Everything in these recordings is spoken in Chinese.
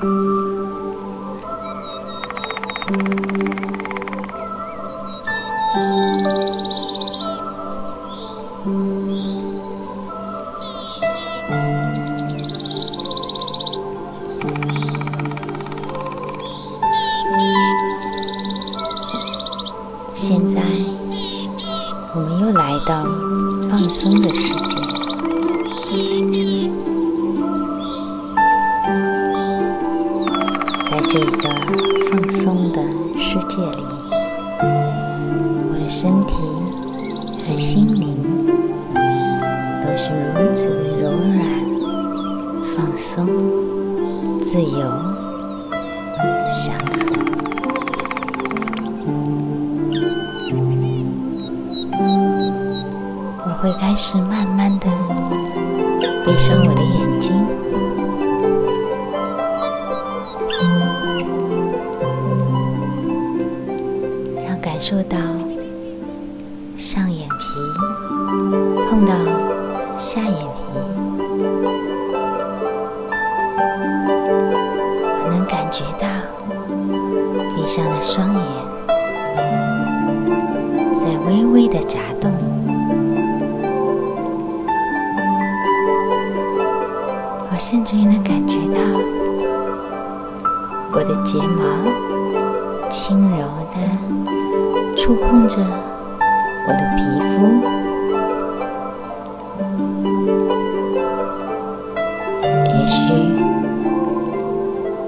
现这个放松的世界里，我的身体和心灵都是如此的柔软、放松、自由、祥和。我会开始慢慢的闭上我的眼睛。感受到上眼皮碰到下眼皮，我能感觉到闭上的双眼在微微的眨动，我甚至于能感觉到我的睫毛轻柔的触碰着我的皮肤，也许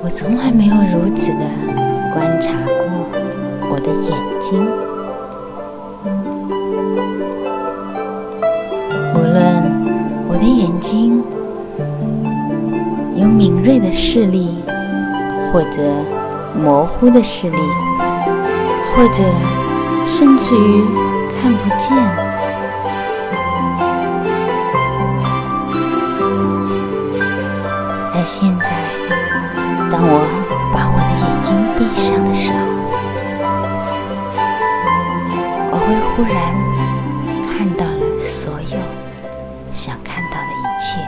我从来没有如此的观察过我的眼睛。无论我的眼睛有敏锐的视力，或者模糊的视力，或者甚至于看不见。在现在，当我把我的眼睛闭上的时候，我会忽然看到了所有想看到的一切。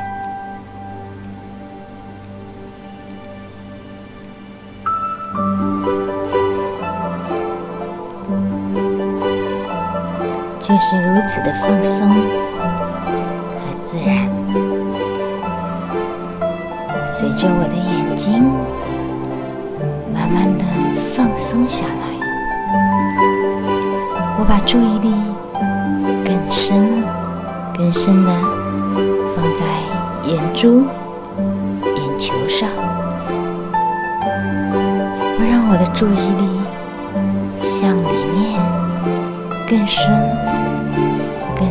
就是如此的放松和自然，随着我的眼睛慢慢的放松下来，我把注意力更深、更深的放在眼珠、眼球上，我让我的注意力向里面更深。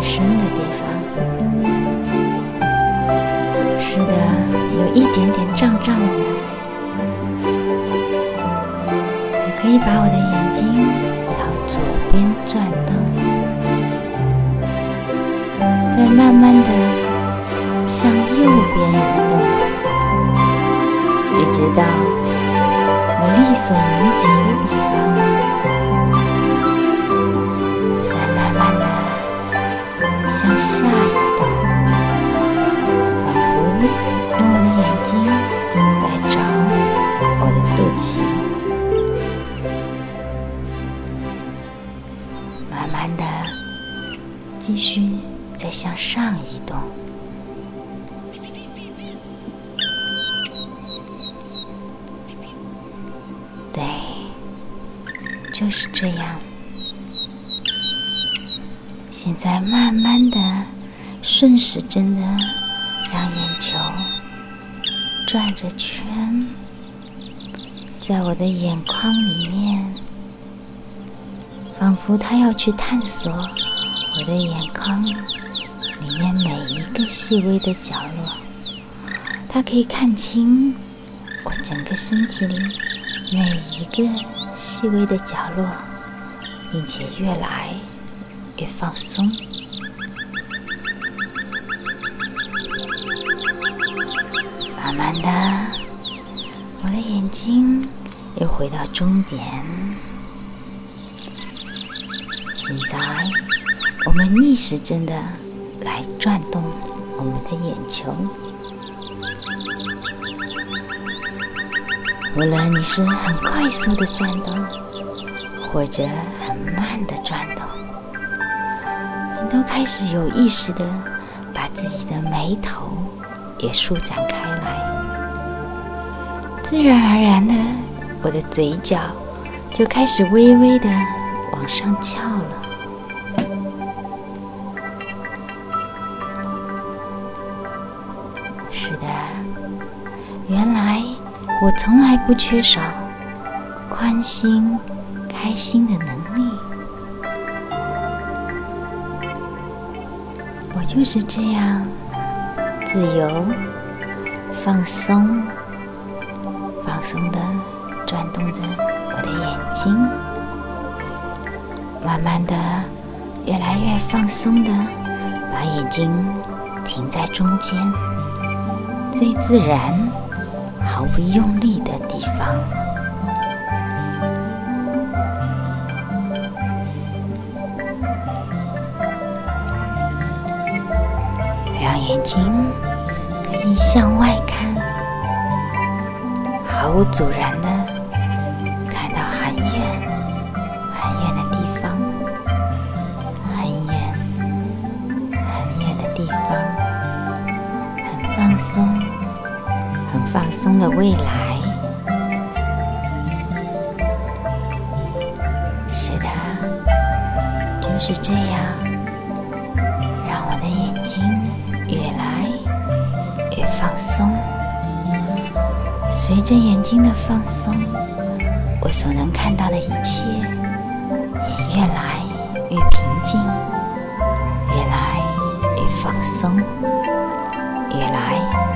深的地方，是的，有一点点胀胀的。我可以把我的眼睛朝左边转动，再慢慢的向右边移动，一直到我力所能及的，下移动，仿佛用我的眼睛在找我的肚脐。慢慢的，继续再向上移动。对，就是这样。现在慢慢的顺时针的让眼球转着圈，在我的眼眶里面，仿佛它要去探索我的眼眶里面每一个细微的角落，它可以看清我整个身体里每一个细微的角落，并且越来。越放松，慢慢的，我的眼睛又回到终点。现在，我们逆时针的来转动我们的眼球，无论你是很快速的转动，或者很慢的转动，都开始有意识的把自己的眉头也舒展开来，自然而然的，我的嘴角就开始微微的往上翘了。是的，原来。我从来不缺少宽心、开心的能力。我就是这样自由、放松、放松的转动着我的眼睛，慢慢的、越来越放松的把眼睛停在中间，最自然。毫不用力的地方，眼睛可以向外看，毫无阻拦的看到很远很远的地方，很远很远的地方，很放松。很放松的未来，是的，就是这样，让我的眼睛放松。随着眼睛的放松，我所能看到的一切也越来越平静，越来越放松，越来。